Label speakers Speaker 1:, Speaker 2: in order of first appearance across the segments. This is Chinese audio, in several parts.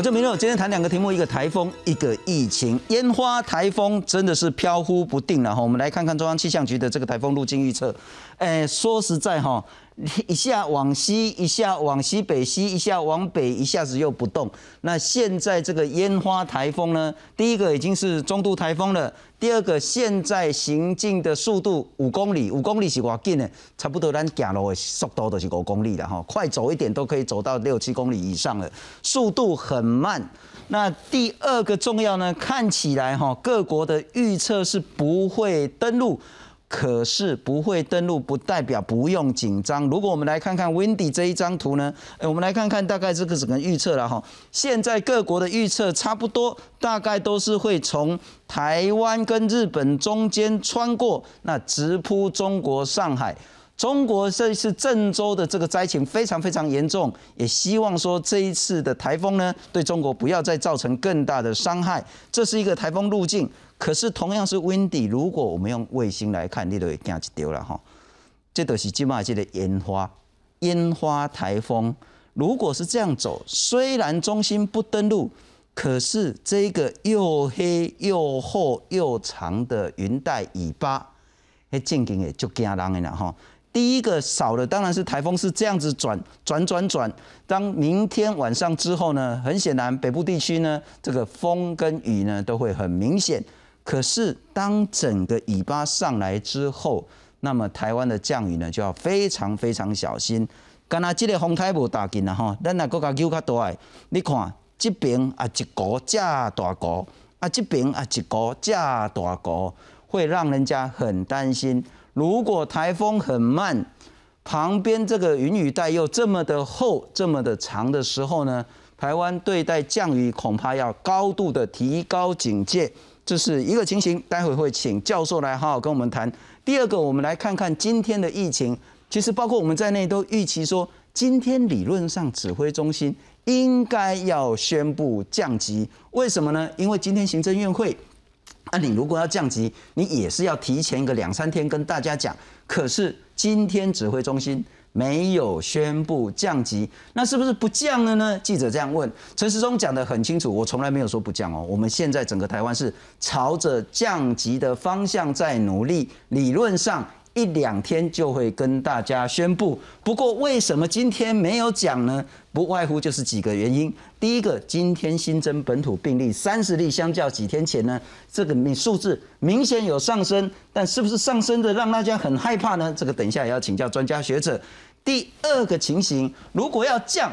Speaker 1: 我就明六今天谈两个题目，一个台风，一个疫情。烟花台风真的是飘忽不定了哈。我们来看看中央气象局的这个台风路径预测。哎，说实在哈。一下往西，一下往西北西，一下往北，一下子又不动。那现在这个烟花台风呢？第一个已经是中度台风了，第二个现在行进的速度五公里，五公里是多近呢？差不多咱走路的速度都是五公里了哈，快走一点都可以走到六七公里以上了，速度很慢。那第二个重要呢？看起来哈，各国的预测是不会登陆。可是不会登陆，不代表不用紧张。如果我们来看看 Windy 这一张图呢？哎，我们来看看大概这个整个预测了哈。现在各国的预测差不多，大概都是会从台湾跟日本中间穿过，那直扑中国上海。中国这一次郑州的这个灾情非常非常严重，也希望说这一次的台风呢，对中国不要再造成更大的伤害。这是一个台风路径。可是同样是 windy，如果我们用卫星来看，你都会惊一丢了哈。这都是今麦这个烟花，烟花台风。如果是这样走，虽然中心不登陆，可是这个又黑又厚又长的云带尾巴，那进境也就惊人了哈。第一个少的当然是台风是这样子转转转转，当明天晚上之后呢，很显然北部地区呢，这个风跟雨呢都会很明显。可是，当整个尾巴上来之后，那么台湾的降雨呢，就要非常非常小心。刚才这个风台无打紧了哈，咱来国家球较大，你看这边啊一个这大个，啊这边啊一个这大个，会让人家很担心。如果台风很慢，旁边这个云雨带又这么的厚、这么的长的时候呢，台湾对待降雨恐怕要高度的提高警戒。这是一个情形，待会会请教授来好好跟我们谈。第二个，我们来看看今天的疫情。其实包括我们在内都预期说，今天理论上指挥中心应该要宣布降级。为什么呢？因为今天行政院会，啊，你如果要降级，你也是要提前一个两三天跟大家讲。可是今天指挥中心。没有宣布降级，那是不是不降了呢？记者这样问。陈时中讲得很清楚，我从来没有说不降哦。我们现在整个台湾是朝着降级的方向在努力，理论上。一两天就会跟大家宣布。不过为什么今天没有讲呢？不外乎就是几个原因。第一个，今天新增本土病例三十例，相较几天前呢，这个数字明显有上升。但是不是上升的让大家很害怕呢？这个等一下也要请教专家学者。第二个情形，如果要降，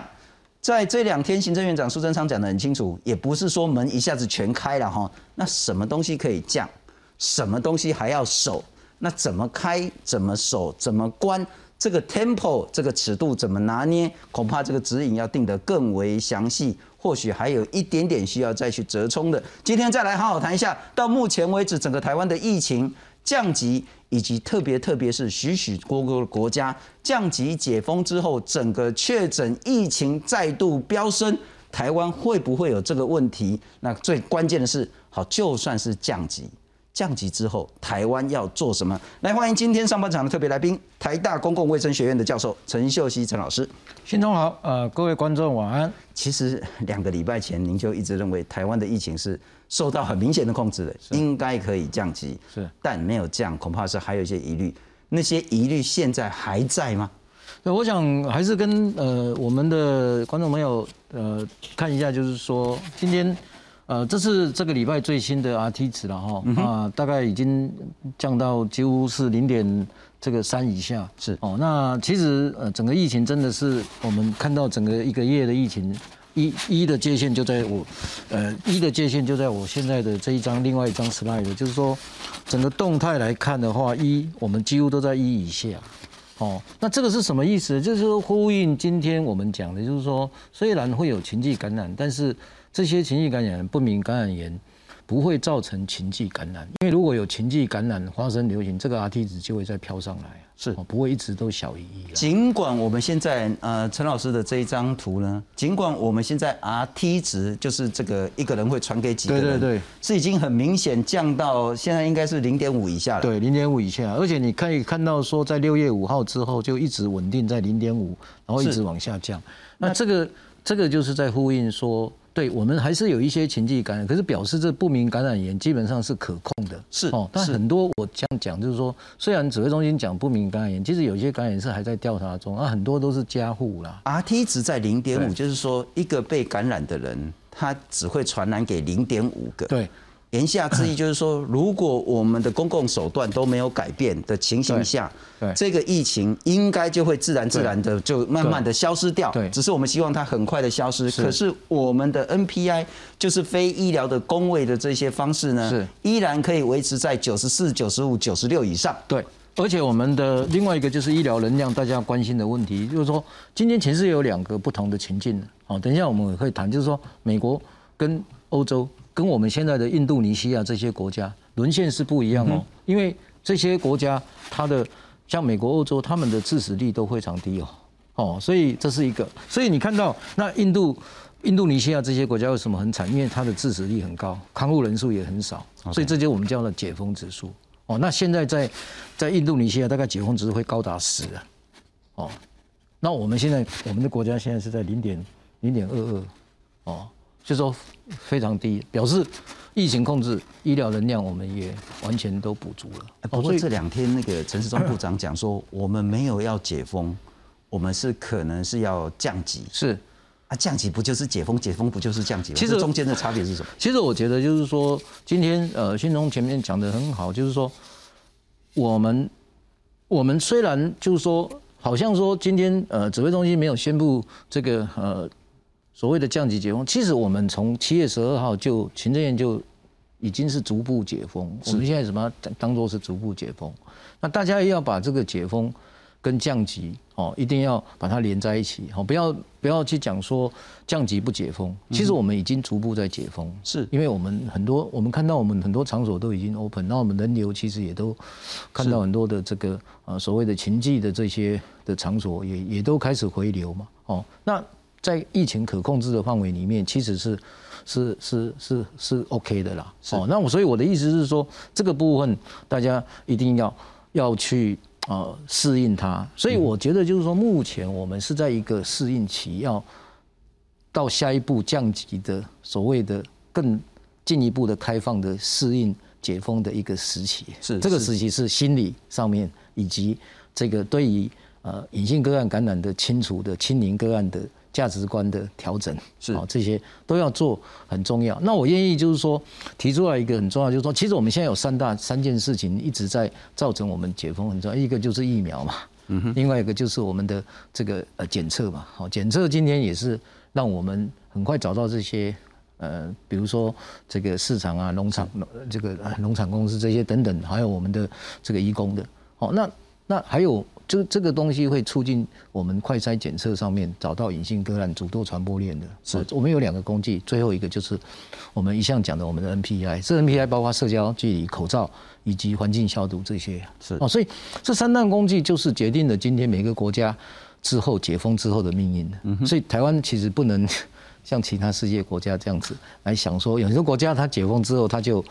Speaker 1: 在这两天行政院长苏贞昌讲得很清楚，也不是说门一下子全开了哈。那什么东西可以降，什么东西还要守？那怎么开？怎么守？怎么关？这个 tempo 这个尺度怎么拿捏？恐怕这个指引要定得更为详细，或许还有一点点需要再去折冲的。今天再来好好谈一下，到目前为止整个台湾的疫情降级，以及特别特别是许许多多国家降级解封之后，整个确诊疫情再度飙升，台湾会不会有这个问题？那最关键的是，好，就算是降级。降级之后，台湾要做什么？来欢迎今天上半场的特别来宾，台大公共卫生学院的教授陈秀熙陈老师。
Speaker 2: 新中好，呃，各位观众晚安。
Speaker 1: 其实两个礼拜前，您就一直认为台湾的疫情是受到很明显的控制的，应该可以降级。
Speaker 2: 是，
Speaker 1: 但没有降，恐怕是还有一些疑虑。那些疑虑现在还在吗？
Speaker 2: 那我想还是跟呃我们的观众朋友呃看一下，就是说今天。呃，这是这个礼拜最新的 RT 值了哈，啊，大概已经降到几乎是零点这个三以下，
Speaker 1: 是
Speaker 2: 哦。那其实呃，整个疫情真的是我们看到整个一个月的疫情，一一的界限就在我，呃，一的界限就在我现在的这一张另外一张 slide，就是说整个动态来看的话，一我们几乎都在一以下，哦，那这个是什么意思？就是说呼应今天我们讲的，就是说虽然会有情绪感染，但是这些情绪感染不明感染源不会造成情绪感染，因为如果有情绪感染发生流行，这个 RT 值就会再飘上来，
Speaker 1: 是
Speaker 2: 不会一直都小于一。
Speaker 1: 尽管我们现在呃陈老师的这一张图呢，尽管我们现在 RT 值就是这个一个人会传给几个人，
Speaker 2: 对对对，
Speaker 1: 是已经很明显降到现在应该是零点五以下了。
Speaker 2: 对，零点五以下，而且你可以看到说在六月五号之后就一直稳定在零点五，然后一直往下降。那这个这个就是在呼应说。对我们还是有一些情绪感染，可是表示这不明感染源基本上是可控的。
Speaker 1: 是
Speaker 2: 哦，但很多我这样讲就是说，虽然指挥中心讲不明感染源，其实有些感染是还在调查中，啊，很多都是家户啦。
Speaker 1: RT 值在零点五，就是说一个被感染的人，他只会传染给零点五个。
Speaker 2: 对。
Speaker 1: 言下之意就是说，如果我们的公共手段都没有改变的情形下，这个疫情应该就会自然自然的就慢慢的消失掉。
Speaker 2: 对，
Speaker 1: 只是我们希望它很快的消失。可是我们的 NPI 就是非医疗的工位的这些方式呢，
Speaker 2: 是
Speaker 1: 依然可以维持在九十四、九十五、九十六以上。
Speaker 2: 对，而且我们的另外一个就是医疗能量，大家关心的问题，就是说今天其实有两个不同的情境。好，等一下我们也会谈，就是说美国跟欧洲。跟我们现在的印度尼西亚这些国家沦陷是不一样哦，因为这些国家它的像美国、欧洲，他们的致死率都非常低哦，哦，所以这是一个。所以你看到那印度、印度尼西亚这些国家为什么很惨？因为它的致死率很高，康复人数也很少，所以这就我们叫做解封指数哦。那现在在在印度尼西亚大概解封指数会高达十啊，哦，那我们现在我们的国家现在是在零点零点二二哦。就说非常低，表示疫情控制、医疗能量我们也完全都补足了。
Speaker 1: 不过这两天那个陈世忠部长讲说，我们没有要解封，我们是可能是要降级。
Speaker 2: 是
Speaker 1: 啊，降级不就是解封？解封不就是降级？其实中间的差别是什么？
Speaker 2: 其实我觉得就是说，今天呃，新中前面讲的很好，就是说我们我们虽然就是说，好像说今天呃，指挥中心没有宣布这个呃。所谓的降级解封，其实我们从七月十二号就行政院就已经是逐步解封。我们现在什么当做是逐步解封？那大家要把这个解封跟降级哦，一定要把它连在一起哦，不要不要去讲说降级不解封。其实我们已经逐步在解封，
Speaker 1: 是
Speaker 2: 因为我们很多我们看到我们很多场所都已经 open，那我们人流其实也都看到很多的这个呃所谓的情迹的这些的场所也也都开始回流嘛哦那。在疫情可控制的范围里面，其实是是是是是 OK 的啦。哦，那我所以我的意思是说，这个部分大家一定要要去呃适应它。所以我觉得就是说，目前我们是在一个适应期，要到下一步降级的所谓的更进一步的开放的适应解封的一个时期。
Speaker 1: 是
Speaker 2: 这个时期是心理上面以及这个对于呃隐性个案感染的清除的清零个案的。价值观的调整
Speaker 1: 是
Speaker 2: 啊，这些都要做很重要。那我愿意就是说提出来一个很重要，就是说，其实我们现在有三大三件事情一直在造成我们解封很重要。一个就是疫苗嘛，嗯哼，另外一个就是我们的这个呃检测嘛。好，检测今天也是让我们很快找到这些呃，比如说这个市场啊、农场、这个农场公司这些等等，还有我们的这个义工的。好，那那还有。就这个东西会促进我们快筛检测上面找到隐性个案、主动传播链的。
Speaker 1: 是，
Speaker 2: 我们有两个工具，最后一个就是我们一向讲的我们的 NPI。这 NPI 包括社交距离、口罩以及环境消毒这些。
Speaker 1: 是
Speaker 2: 哦，所以这三大工具就是决定了今天每个国家之后解封之后的命运的。所以台湾其实不能像其他世界国家这样子来想说，有些国家它解封之后它就。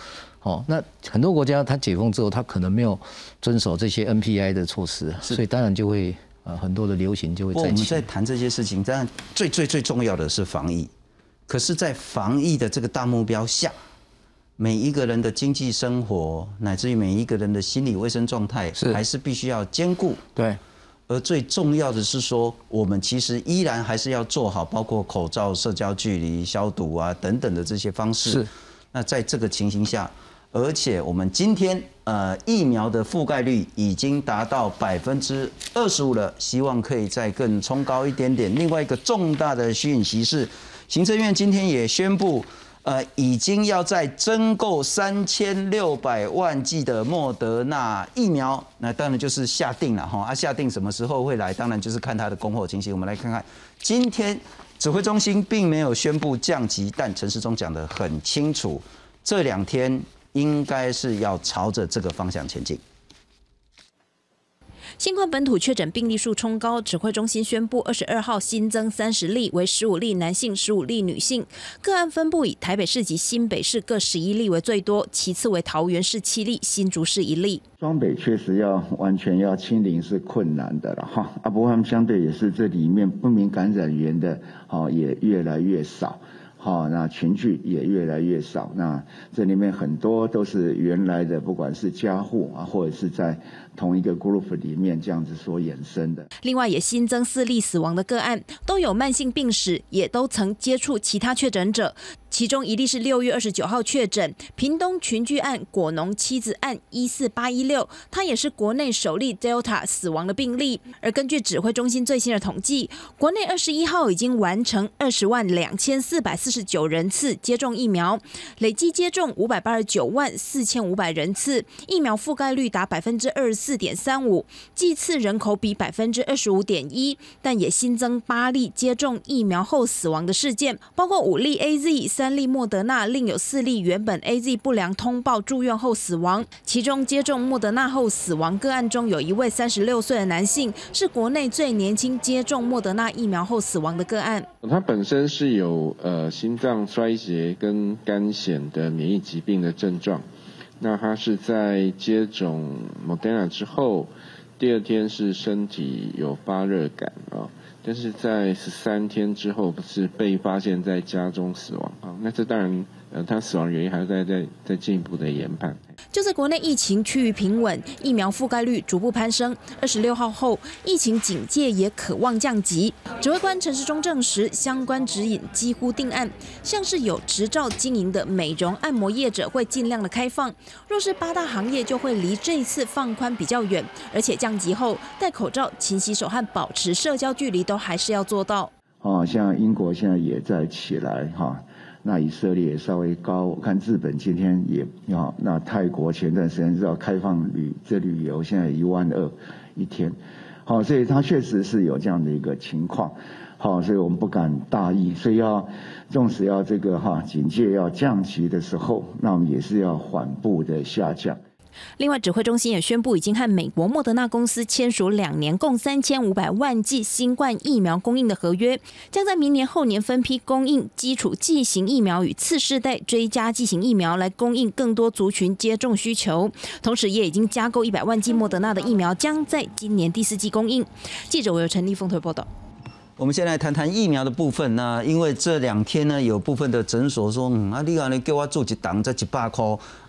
Speaker 2: 哦，那很多国家它解封之后，它可能没有遵守这些 NPI 的措施，所以当然就会呃很多的流行就会。
Speaker 1: 我们在谈这些事情，当然最最最重要的是防疫。可是，在防疫的这个大目标下，每一个人的经济生活，乃至于每一个人的心理卫生状态，是还是必须要兼顾。
Speaker 2: 对。
Speaker 1: 而最重要的是说，我们其实依然还是要做好，包括口罩、社交距离、消毒啊等等的这些方式。
Speaker 2: 是。
Speaker 1: 那在这个情形下。而且我们今天呃疫苗的覆盖率已经达到百分之二十五了，希望可以再更冲高一点点。另外一个重大的讯息是，行政院今天也宣布，呃，已经要在增购三千六百万剂的莫德纳疫苗，那当然就是下定了哈。啊，下定什么时候会来？当然就是看它的供货情形。我们来看看，今天指挥中心并没有宣布降级，但陈时中讲得很清楚，这两天。应该是要朝着这个方向前进。
Speaker 3: 新冠本土确诊病例数冲高，指挥中心宣布，二十二号新增三十例，为十五例男性，十五例女性。个案分布以台北市及新北市各十一例为最多，其次为桃园市七例，新竹市一例。
Speaker 4: 双北确实要完全要清零是困难的了哈，啊，不过他们相对也是这里面不明感染源的，哦，也越来越少。好，那群聚也越来越少。那这里面很多都是原来的，不管是家户啊，或者是在同一个 group 里面这样子所衍生的。
Speaker 3: 另外，也新增四例死亡的个案，都有慢性病史，也都曾接触其他确诊者。其中一例是六月二十九号确诊，屏东群聚案果农妻子案一四八一六，他也是国内首例 Delta 死亡的病例。而根据指挥中心最新的统计，国内二十一号已经完成二十万两千四百四十九人次接种疫苗，累计接种五百八十九万四千五百人次，疫苗覆盖率达百分之二十四点三五，剂次人口比百分之二十五点一。但也新增八例接种疫苗后死亡的事件，包括五例 AZ。三例莫德纳，另有四例原本 A Z 不良通报住院后死亡。其中接种莫德纳后死亡个案中，有一位三十六岁的男性，是国内最年轻接种莫德纳疫苗后死亡的个案。
Speaker 5: 他本身是有呃心脏衰竭跟肝癣的免疫疾病的症状。那他是在接种莫德纳之后，第二天是身体有发热感啊。但是在十三天之后，不是被发现在家中死亡啊？那这当然，呃，他死亡原因还是在在在进一步的研判。
Speaker 3: 就在国内疫情趋于平稳，疫苗覆盖率逐步攀升。二十六号后，疫情警戒也渴望降级。指挥官陈时中证实，相关指引几乎定案。像是有执照经营的美容按摩业者会尽量的开放，若是八大行业就会离这一次放宽比较远。而且降级后，戴口罩、勤洗手和保持社交距离都还是要做到。
Speaker 4: 哦，像英国现在也在起来哈。那以色列稍微高，我看日本今天也要，那泰国前段时间是要开放旅这旅游，现在一万二一天，好，所以它确实是有这样的一个情况，好，所以我们不敢大意，所以要纵使要这个哈警戒要降级的时候，那我们也是要缓步的下降。
Speaker 3: 另外，指挥中心也宣布，已经和美国莫德纳公司签署两年共三千五百万剂新冠疫苗供应的合约，将在明年后年分批供应基础剂型疫苗与次世代追加剂型疫苗，来供应更多族群接种需求。同时，也已经加购一百万剂莫德纳的疫苗，将在今年第四季供应。记者我有陈立峰推报道。
Speaker 1: 我们先来谈谈疫苗的部分。那因为这两天呢，有部分的诊所说，嗯，啊，你啊，你给我做几档这几百块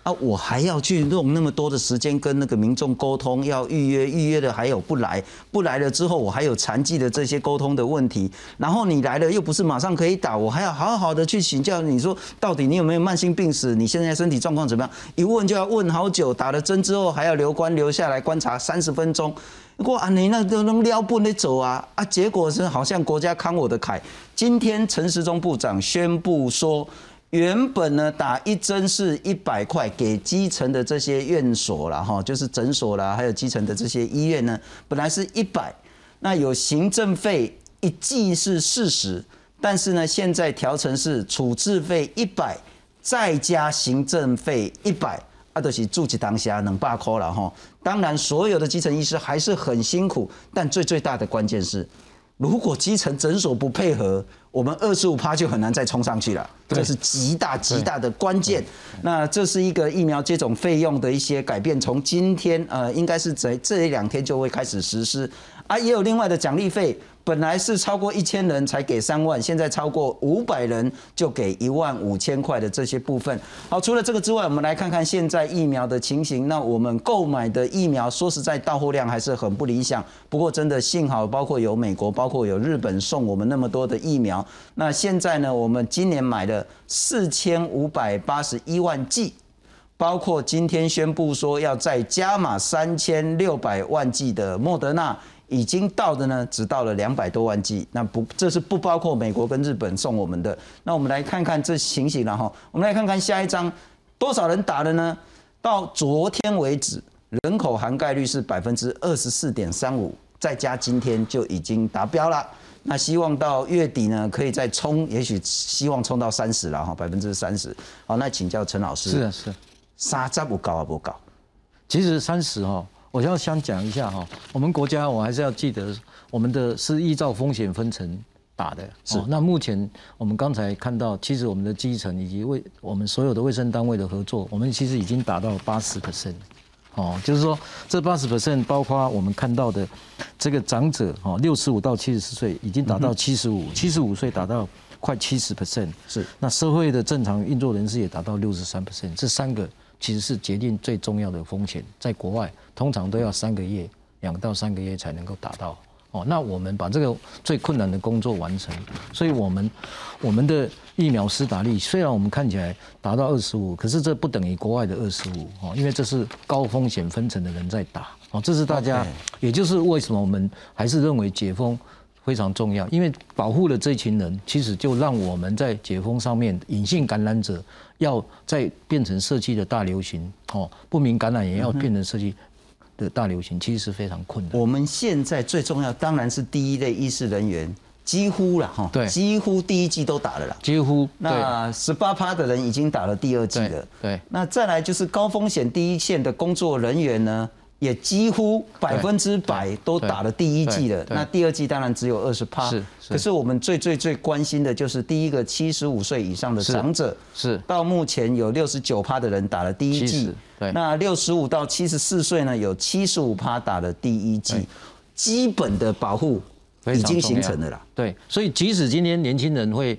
Speaker 1: 啊，我还要去用那么多的时间跟那个民众沟通，要预约，预约的还有不来，不来了之后，我还有残疾的这些沟通的问题。然后你来了又不是马上可以打，我还要好好的去请教你说，到底你有没有慢性病史？你现在身体状况怎么样？一问就要问好久，打了针之后还要留观留下来观察三十分钟。过啊，你那都能撩不能走啊啊！结果是好像国家康我的凯。今天陈时中部长宣布说，原本呢打一针是一百块，给基层的这些院所了哈，就是诊所啦，还有基层的这些医院呢，本来是一百，那有行政费一剂是四十，但是呢现在调成是处置费一百，再加行政费一百。啊都是住起当下能罢扣了哈。当然，所有的基层医师还是很辛苦，但最最大的关键是，如果基层诊所不配合，我们二十五趴就很难再冲上去了。这是极大极大的关键。那这是一个疫苗接种费用的一些改变，从今天呃，应该是在这一两天就会开始实施。啊，也有另外的奖励费。本来是超过一千人才给三万，现在超过五百人就给一万五千块的这些部分。好，除了这个之外，我们来看看现在疫苗的情形。那我们购买的疫苗，说实在，到货量还是很不理想。不过真的幸好，包括有美国，包括有日本送我们那么多的疫苗。那现在呢，我们今年买了四千五百八十一万剂，包括今天宣布说要再加码三千六百万剂的莫德纳。已经到的呢，只到了两百多万剂，那不，这是不包括美国跟日本送我们的。那我们来看看这情形了哈，我们来看看下一张，多少人打了呢？到昨天为止，人口涵盖率是百分之二十四点三五，再加今天就已经达标了。那希望到月底呢，可以再冲，也许希望冲到三十了哈，百分之三十。好，那请教陈老师，
Speaker 2: 是啊是，
Speaker 1: 杀这不高啊不高？
Speaker 2: 其实三十哈。我要先讲一下哈，我们国家我还是要记得，我们的是依照风险分层打的。
Speaker 1: 是。
Speaker 2: 那目前我们刚才看到，其实我们的基层以及卫我们所有的卫生单位的合作，我们其实已经达到八十 percent。哦，就是说这八十 percent 包括我们看到的这个长者哦，六十五到七十四岁已经达到七十五，七十五岁达到快七十 percent，
Speaker 1: 是
Speaker 2: 那社会的正常运作人士也达到六十三 percent，这三个其实是决定最重要的风险，在国外通常都要三个月，两到三个月才能够达到。哦，那我们把这个最困难的工作完成，所以我们我们的疫苗施打率虽然我们看起来达到二十五，可是这不等于国外的二十五哦，因为这是高风险分层的人在打哦，这是大家也就是为什么我们还是认为解封非常重要，因为保护了这群人，其实就让我们在解封上面隐性感染者要再变成社区的大流行哦，不明感染也要变成社区的大流行，其实是非常困难。
Speaker 1: 我们现在最重要当然是第一类医师人员，几乎了哈，
Speaker 2: 对
Speaker 1: 几乎第一季都打了啦。
Speaker 2: 几乎
Speaker 1: 那十八趴的人已经打了第二季了。
Speaker 2: 对
Speaker 1: 那再来就是高风险第一线的工作人员呢，也几乎百分之百都打了第一季了。那第二季当然只有二十趴。
Speaker 2: 是是。
Speaker 1: 可是我们最最最关心的就是第一个七十五岁以上的长者，
Speaker 2: 是
Speaker 1: 到目前有六十九趴的人打了第一季。
Speaker 2: 对。
Speaker 1: 那六十五到七十四岁呢，有七十五趴打了第一季，基本的保护已经形成了啦。
Speaker 2: 对，所以即使今天年轻人会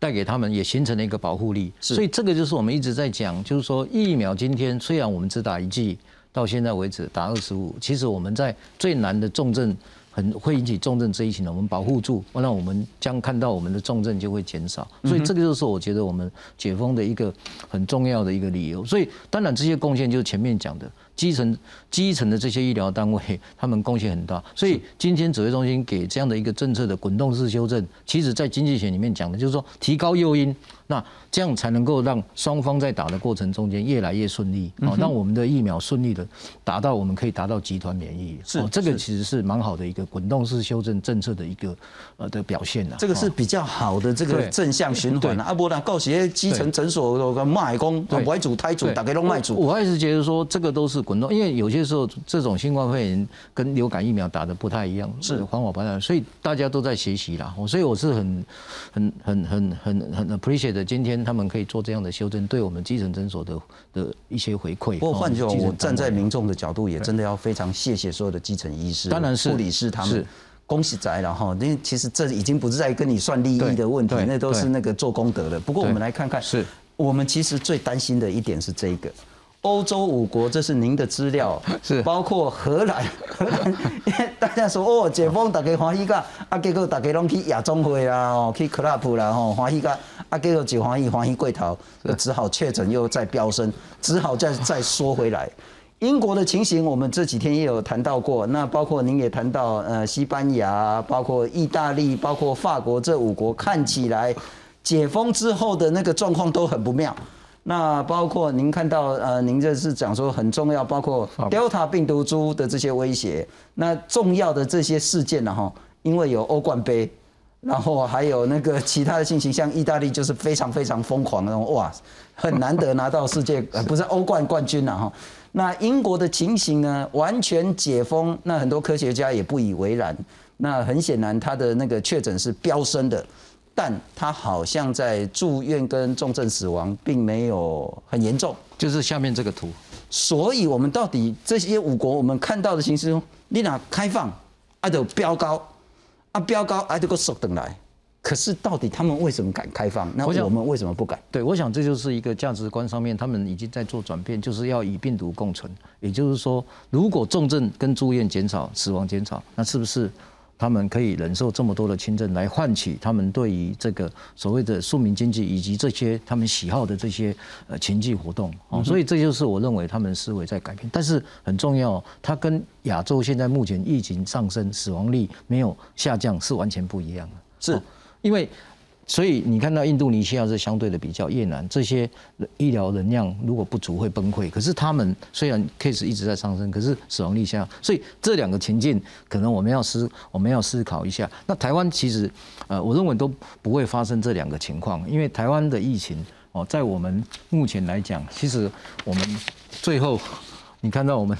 Speaker 2: 带给他们，也形成了一个保护力。
Speaker 1: 是。
Speaker 2: 所以这个就是我们一直在讲，就是说疫苗今天虽然我们只打一剂，到现在为止打二十五，其实我们在最难的重症。很会引起重症这一群呢，我们保护住，那我们将看到我们的重症就会减少，所以这个就是我觉得我们解封的一个很重要的一个理由。所以当然这些贡献就是前面讲的基层基层的这些医疗单位，他们贡献很大。所以今天指挥中心给这样的一个政策的滚动式修正，其实在经济学里面讲的就是说提高诱因，那这样才能够让双方在打的过程中间越来越顺利，好，让我们的疫苗顺利的达到我们可以达到集团免疫。
Speaker 1: 是
Speaker 2: 哦这个其实是蛮好的一个滚动式修正政策的一个呃的表现呐。
Speaker 1: 这个是
Speaker 2: 哦
Speaker 1: 比较好的这个正向循环啊。啊，不然告些基层诊所有个卖工，
Speaker 2: 对
Speaker 1: 外主胎主，
Speaker 2: 对
Speaker 1: 大家都卖主。
Speaker 2: 我我还是觉得说这个都是滚动，因为有些时候这种新冠肺炎跟流感疫苗打的不太一样，
Speaker 1: 是
Speaker 2: 环保不太，所以大家都在学习啦。哦所以我是很很很很很很 appreciate 今天他们可以做这样的修正，对我们基层诊所的的一些回馈。
Speaker 1: 不过换句话，我站在民众的角度，也真的要非常谢谢所有的基层医师、
Speaker 2: 当然是
Speaker 1: 护理师他们
Speaker 2: 是。
Speaker 1: 恭喜宅了哈，因为其实这已经不是在跟你算利益的问题，那都是那个做功德的。不过我们
Speaker 2: 对
Speaker 1: 来看看，
Speaker 2: 是
Speaker 1: 我们其实最担心的一点是这个。欧洲五国，这是您的资料，
Speaker 2: 是
Speaker 1: 包括荷兰，荷兰，因为大家说哦解封，大家欢喜个，啊结果大家拢去夜总会啦，哦去 club 啦，吼欢喜个，啊结果就欢喜欢喜过头，只好确诊又再飙升，只好再再缩回来。英国的情形，我们这几天也有谈到过。那包括您也谈到，呃，西班牙、包括意大利、包括法国这五国，看起来解封之后的那个状况都很不妙。那包括您看到，呃，您这是讲说很重要，包括 Delta 病毒株的这些威胁。那重要的这些事件呢，哈，因为有欧冠杯，然后还有那个其他的信息，像意大利就是非常非常疯狂的那种，哇，很难得拿到世界 呃不是欧冠冠军了哈。那英国的情形呢，完全解封，那很多科学家也不以为然。那很显然，他的那个确诊是飙升的，但他好像在住院跟重症死亡并没有很严重。
Speaker 2: 就是下面这个图，
Speaker 1: 所以，我们到底这些五国我们看到的形势，你哪开放，啊就飙高，啊飙高，啊就个缩等来。可是到底他们为什么敢开放？那
Speaker 2: 我
Speaker 1: 们为什么不敢？
Speaker 2: 对，我想这就是一个价值观上面，他们已经在做转变，就是要与病毒共存。也就是说，如果重症跟住院减少、死亡减少，那是不是他们可以忍受这么多的签证，来换取他们对于这个所谓的庶民经济以及这些他们喜好的这些呃情济活动？哦，所以这就是我认为他们思维在改变。但是很重要，它跟亚洲现在目前疫情上升、死亡率没有下降是完全不一样的。
Speaker 1: 是
Speaker 2: 哦因为所以你看到印度尼西亚是相对的比较越南这些医疗能量如果不足会崩溃，可是他们虽然 case 一直在上升，可是死亡率下降，所以这两个情境可能我们要思我们要思考一下。那台湾其实呃，我认为都不会发生这两个情况，因为台湾的疫情哦，在我们目前来讲，其实我们最后你看到我们。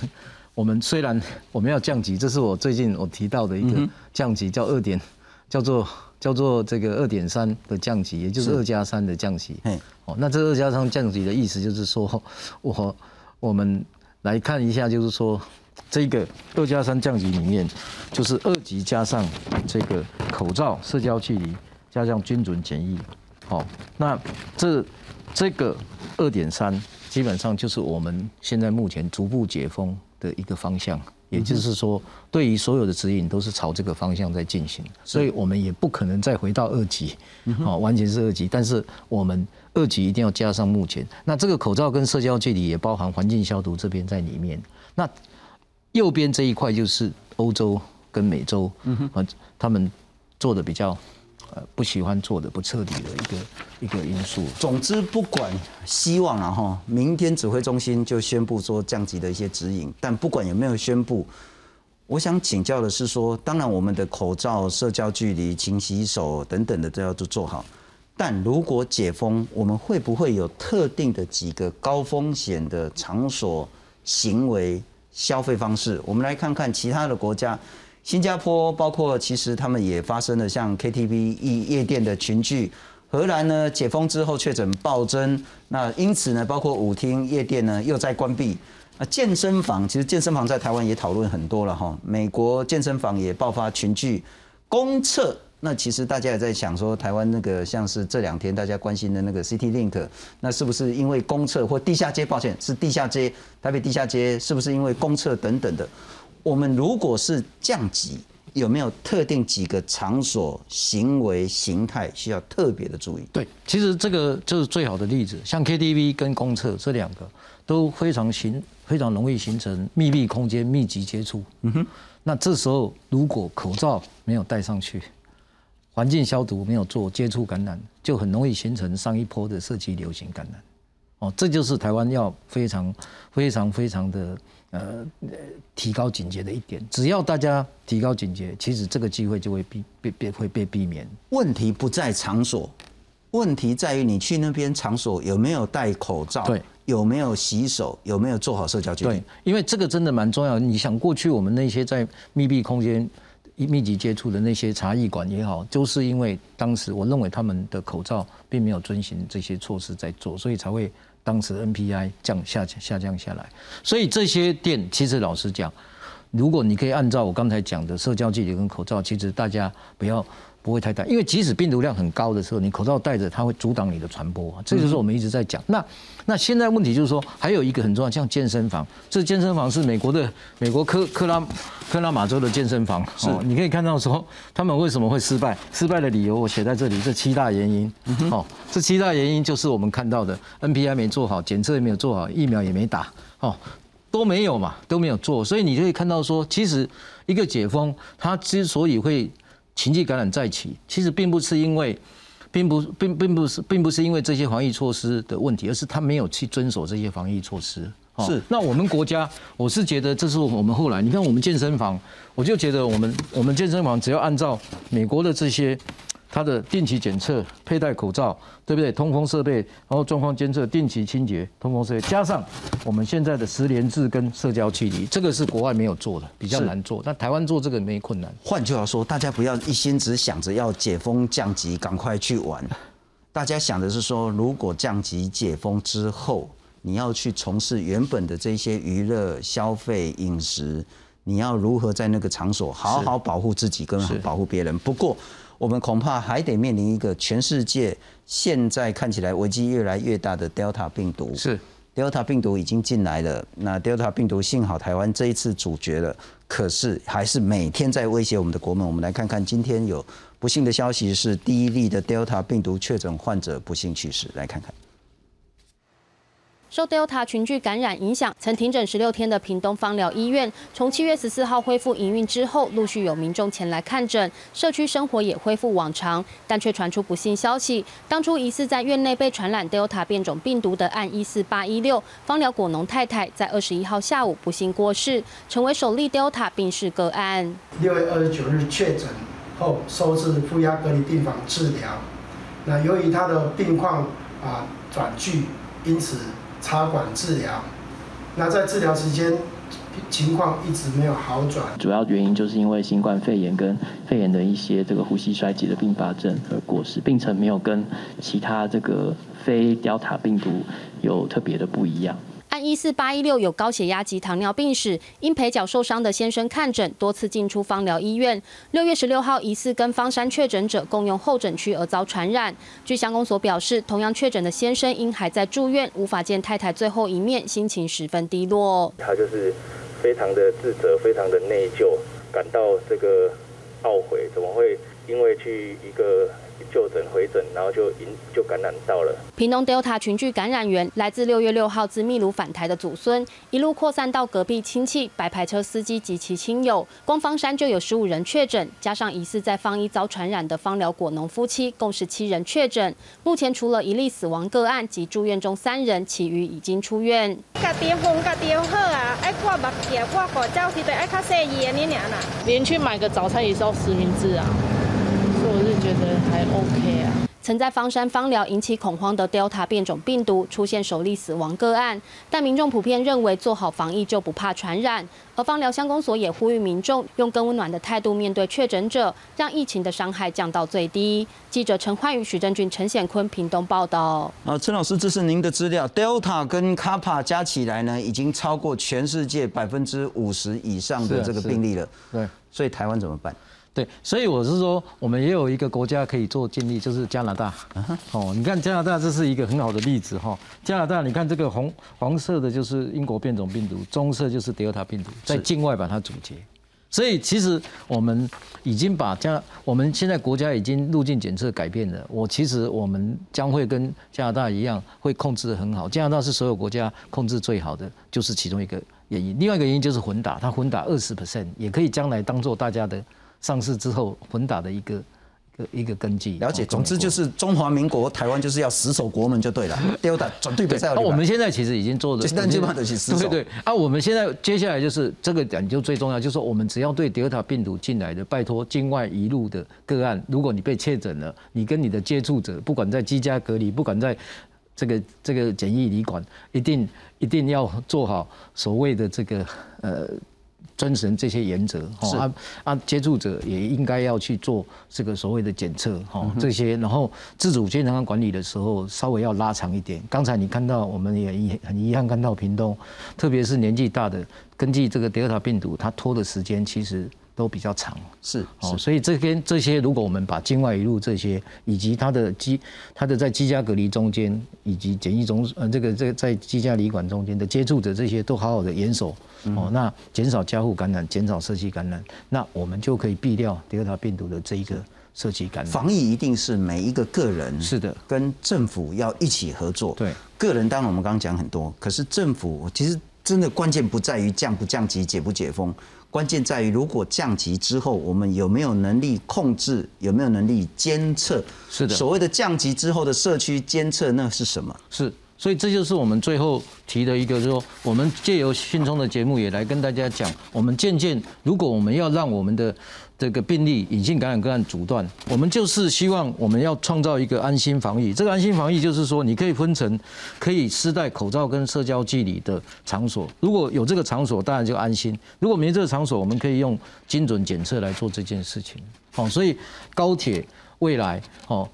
Speaker 2: 我们虽然我们要降级，这是我最近我提到的一个降级，叫二点，叫做叫做这个二点三的降级，也就是二加三的降级
Speaker 1: 嗯。
Speaker 2: 哦，那这二加三降级的意思就是说，我我们来看一下，就是说这个二加三降级里面，就是二级加上这个口罩、社交距离。加加上精准检疫，好，那这这个二点三基本上就是我们现在目前逐步解封的一个方向。也就是说，对于所有的指引都是朝这个方向在进行，所以我们也不可能再回到二级，好，完全是二级。但是我们二级一定要加上目前，那这个口罩跟社交距离也包含环境消毒这边在里面。那右边这一块就是欧洲跟美洲，啊，他们做的比较。呃，不喜欢做的不彻底的一个一个因素。
Speaker 1: 总之，不管希望啊哈，明天指挥中心就宣布说降级的一些指引。但不管有没有宣布，我想请教的是说，当然我们的口罩、社交距离、勤洗手等等的都要都做好。但如果解封，我们会不会有特定的几个高风险的场所、行为、消费方式？我们来看看其他的国家。新加坡包括其实他们也发生了像 KTV 夜夜店的群聚，荷兰呢解封之后确诊暴增，那因此呢包括舞厅夜店呢又在关闭，那健身房其实健身房在台湾也讨论很多了哈，美国健身房也爆发群聚，公厕那其实大家也在想说台湾那个像是这两天大家关心的那个 City Link，那是不是因为公厕或地下街？抱歉是地下街，台北地下街是不是因为公厕等等的？我们如果是降级，有没有特定几个场所、行为形态需要特别的注意？
Speaker 2: 对，其实这个就是最好的例子，像 KTV 跟公厕这两个都非常形非常容易形成密闭空间、密集接触。嗯哼，那这时候如果口罩没有戴上去，环境消毒没有做，接触感染就很容易形成上一波的社区流行感染。哦，这就是台湾要非常非常非常的。呃，提高警觉的一点，只要大家提高警觉，其实这个机会就会避被被会被避免。
Speaker 1: 问题不在场所，问题在于你去那边场所有没有戴口罩，
Speaker 2: 对，
Speaker 1: 有没有洗手，有没有做好社交距离。
Speaker 2: 对，因为这个真的蛮重要。你想过去我们那些在密闭空间密集接触的那些茶艺馆也好，就是因为当时我认为他们的口罩并没有遵循这些措施在做，所以才会。当时 NPI 降下下降下来，所以这些店其实老实讲，如果你可以按照我刚才讲的社交距离跟口罩，其实大家不要不会太大，因为即使病毒量很高的时候，你口罩戴着它会阻挡你的传播，这就是我们一直在讲。那那现在问题就是说，还有一个很重要，像健身房，这健身房是美国的美国科克拉克拉马州的健身房，是你可以看到说他们为什么会失败，失败的理由我写在这里，这七大原因。哦，这七大原因就是我们看到的 NPI 没做好，检测也没有做好，疫苗也没打，哦，都没有嘛，都没有做，所以你可以看到说，其实一个解封，它之所以会情绪感染再起，其实并不是因为。并不并并不是并不是因为这些防疫措施的问题，而是他没有去遵守这些防疫措施。
Speaker 1: 是，
Speaker 2: 那我们国家，我是觉得这是我们后来，你看我们健身房，我就觉得我们我们健身房只要按照美国的这些。它的定期检测、佩戴口罩，对不对？通风设备，然后状况监测、定期清洁、通风设备，加上我们现在的十连制跟社交距离，这个是国外没有做的，比较难做。但台湾做这个没困难。
Speaker 1: 换句话说，大家不要一心只想着要解封降级，赶快去玩。大家想的是说，如果降级解封之后，你要去从事原本的这些娱乐、消费、饮食，你要如何在那个场所好好保护自己跟保护别人？不过。我们恐怕还得面临一个全世界现在看起来危机越来越大的 Delta 病毒。
Speaker 2: 是
Speaker 1: ，Delta 病毒已经进来了。那 Delta 病毒幸好台湾这一次阻绝了，可是还是每天在威胁我们的国门。我们来看看今天有不幸的消息，是第一例的 Delta 病毒确诊患者不幸去世。来看看。
Speaker 6: 受 Delta 群聚感染影响，曾停诊十六天的屏东芳疗医院，从七月十四号恢复营运之后，陆续有民众前来看诊，社区生活也恢复往常，但却传出不幸消息。当初疑似在院内被传染 Delta 变种病毒的案一四八一六芳疗果农太太，在二十一号下午不幸过世，成为首例 Delta 病逝个案。
Speaker 7: 六月二十九日确诊后，收治负压隔离病房治疗。那由于他的病况啊转剧，因此。插管治疗，那在治疗期间情况一直没有好转，
Speaker 8: 主要原因就是因为新冠肺炎跟肺炎的一些这个呼吸衰竭的并发症而过世，病程没有跟其他这个非 Delta 病毒有特别的不一样。
Speaker 6: 一四八一六有高血压及糖尿病史，因腿脚受伤的先生看诊，多次进出方疗医院。六月十六号，疑似跟方山确诊者共用候诊区而遭传染。据乡公所表示，同样确诊的先生因还在住院，无法见太太最后一面，心情十分低落。
Speaker 9: 他就是非常的自责，非常的内疚，感到这个懊悔，怎么会因为去一个。就诊回诊，然后就引就感染到了。
Speaker 6: 屏东 Delta 群聚感染源来自六月六号自秘鲁返台的祖孙，一路扩散到隔壁亲戚、白牌车司机及其亲友。光方山就有十五人确诊，加上疑似在方一遭传染的方疗果农夫妻，共十七人确诊。目前除了一例死亡个案及住院中三人，其余已经出院。
Speaker 10: 家己风家己好啊，爱挂目镜、挂口罩，是得爱较细意的你俩啦。
Speaker 11: 连去买个早餐也是要实名制啊。我是觉得还 OK 啊。
Speaker 6: 曾在方山方疗引起恐慌的 Delta 变种病毒出现首例死亡个案，但民众普遍认为做好防疫就不怕传染。而方疗乡公所也呼吁民众用更温暖的态度面对确诊者，让疫情的伤害降到最低。记者陈焕宇、许正俊、陈显坤屏东报道。
Speaker 1: 啊，陈老师，这是您的资料，Delta 跟 Kappa 加起来呢，已经超过全世界百分之五十以上的这个病例了。
Speaker 2: 对，
Speaker 1: 所以台湾怎么办？
Speaker 2: 对，所以我是说，我们也有一个国家可以做建立，就是加拿大。哦，你看加拿大，这是一个很好的例子哈。加拿大，你看这个红黄色的，就是英国变种病毒；棕色就是德尔塔病毒，在境外把它阻截。所以其实我们已经把加，我们现在国家已经入境检测改变了。我其实我们将会跟加拿大一样，会控制的很好。加拿大是所有国家控制最好的，就是其中一个原因。另外一个原因就是混打，它混打二十 percent 也可以将来当做大家的。上市之后混打的一个一个根基，
Speaker 1: 了解。总之就是中华民国台湾就是要死守国门就对了。丢的转对比赛。
Speaker 2: 那我们现在其实已经做的，
Speaker 1: 但基本上都是死守。
Speaker 2: 对对。啊，我们现在接下来就是这个点就最重要，就是说我们只要对德尔塔病毒进来的，拜托境外一路的个案，如果你被确诊了，你跟你的接触者，不管在居家隔离，不管在这个这个检疫旅馆，一定一定要做好所谓的这个呃。遵循这些原则，哈啊啊，接触者也应该要去做这个所谓的检测，哈这些，然后自主健康管理的时候稍微要拉长一点。刚才你看到，我们也遗很遗憾看到屏东，特别是年纪大的，根据这个德尔塔病毒，它拖的时间其实。都比较长，
Speaker 1: 是
Speaker 2: 哦，所以这边这些，如果我们把境外一路这些，以及他的机，他的在居家隔离中间，以及检疫中，呃，这个这个在居家旅馆中间的接触者这些，都好好的严守，哦，那减少交互感染，减少社区感染，那我们就可以避掉德尔塔病毒的这一个社区感染。
Speaker 1: 防疫一定是每一个个人
Speaker 2: 是的，
Speaker 1: 跟政府要一起合作。
Speaker 2: 对，
Speaker 1: 个人当然我们刚刚讲很多，可是政府其实真的关键不在于降不降级、解不解封。关键在于，如果降级之后，我们有没有能力控制，有没有能力监测？
Speaker 2: 是的。
Speaker 1: 所谓的降级之后的社区监测，那是什么？
Speaker 2: 是。所以这就是我们最后提的一个，说我们借由信聪的节目也来跟大家讲，我们渐渐，如果我们要让我们的这个病例隐性感染个案阻断，我们就是希望我们要创造一个安心防疫。这个安心防疫就是说，你可以分成可以施戴口罩跟社交距离的场所，如果有这个场所，当然就安心；如果没这个场所，我们可以用精准检测来做这件事情。好，所以高铁未来，哦。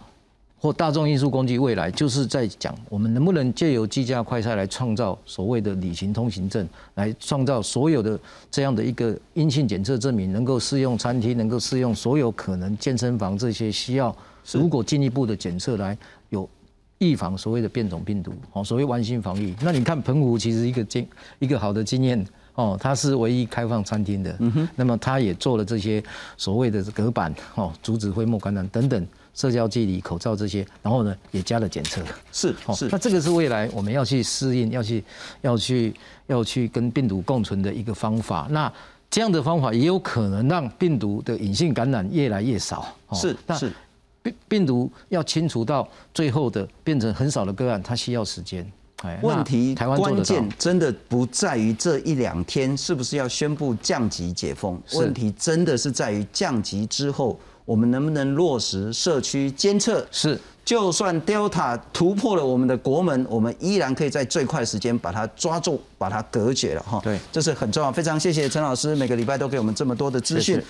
Speaker 2: 或大众运输工具未来就是在讲，我们能不能借由机架快筛来创造所谓的旅行通行证，来创造所有的这样的一个阴性检测证明，能够适用餐厅，能够适用所有可能健身房这些需要，如果进一步的检测来有预防所谓的变种病毒，哦，所谓完心防疫。那你看澎湖其实一个经一个好的经验哦，它是唯一开放餐厅的，那么它也做了这些所谓的隔板哦，阻止飞沫感染等等。社交距离、口罩这些，然后呢，也加了检测。
Speaker 1: 是，是。
Speaker 2: 那这个是未来我们要去适应、要去、要去、要去跟病毒共存的一个方法。那这样的方法也有可能让病毒的隐性感染越来越少。
Speaker 1: 是，是。
Speaker 2: 病病毒要清除到最后的变成很少的个案，它需要时间。
Speaker 1: 问题关键真的不在于这一两天是不是要宣布降级解封，问题真的是在于降级之后。我们能不能落实社区监测？
Speaker 2: 是，
Speaker 1: 就算 Delta 突破了我们的国门，我们依然可以在最快时间把它抓住，把它隔绝了哈。
Speaker 2: 对，
Speaker 1: 这是很重要。非常谢谢陈老师，每个礼拜都给我们这么多的资讯。